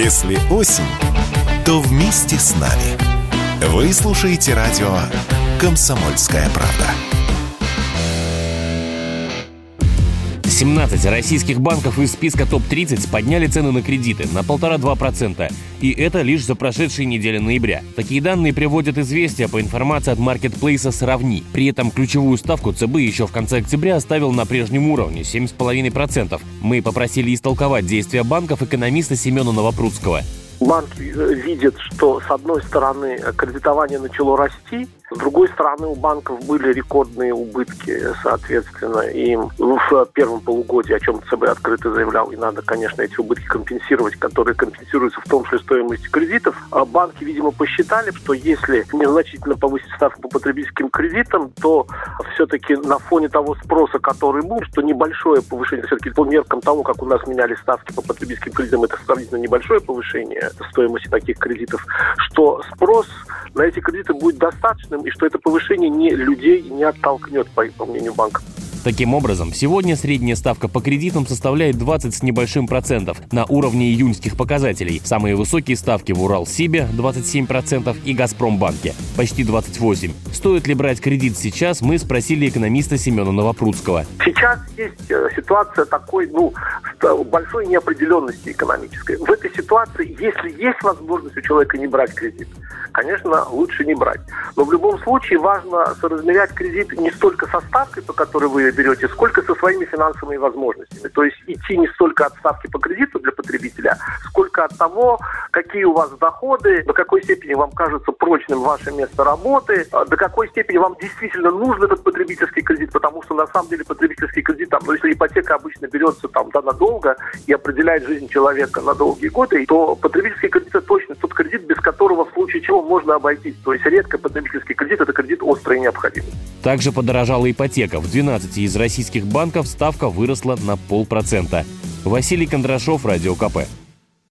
Если осень, то вместе с нами. Вы слушаете радио «Комсомольская правда». 17 российских банков из списка топ-30 подняли цены на кредиты на 1,5-2%. И это лишь за прошедшие недели ноября. Такие данные приводят известия по информации от маркетплейса «Сравни». При этом ключевую ставку ЦБ еще в конце октября оставил на прежнем уровне – 7,5%. Мы попросили истолковать действия банков экономиста Семена Новопрудского. Банки видят, что с одной стороны кредитование начало расти, с другой стороны, у банков были рекордные убытки, соответственно, им ну, в первом полугодии, о чем ЦБ открыто заявлял, и надо, конечно, эти убытки компенсировать, которые компенсируются в том числе стоимостью кредитов. А банки, видимо, посчитали, что если незначительно повысить ставку по потребительским кредитам, то все-таки на фоне того спроса, который был, что небольшое повышение, все-таки по меркам того, как у нас меняли ставки по потребительским кредитам, это сравнительно небольшое повышение стоимости таких кредитов, что спрос на эти кредиты будет достаточным и что это повышение не людей не оттолкнет, по, по мнению банка. Таким образом, сегодня средняя ставка по кредитам составляет 20 с небольшим процентов на уровне июньских показателей. Самые высокие ставки в Уралсибе 27% и Газпромбанке почти 28%. Стоит ли брать кредит сейчас, мы спросили экономиста Семена Новопрудского. Сейчас есть э, ситуация такой, ну, большой неопределенности экономической. В этой ситуации, если есть возможность у человека не брать кредит, конечно, лучше не брать. Но в любом случае важно соразмерять кредит не столько со ставкой, по которой вы берете, сколько со своими финансовыми возможностями. То есть идти не столько от ставки по кредиту для потребителя, сколько от того, какие у вас доходы, до какой степени вам кажется прочным ваше место работы, а до какой степени вам действительно нужен этот потребительский кредит, что на самом деле потребительский кредит, там, ну, если ипотека обычно берется там да, надолго и определяет жизнь человека на долгие годы, то потребительский кредит это точно тот кредит, без которого в случае чего можно обойтись. То есть редко потребительский кредит – это кредит острый и необходимый. Также подорожала ипотека. В 12 из российских банков ставка выросла на полпроцента. Василий Кондрашов, Радио КП.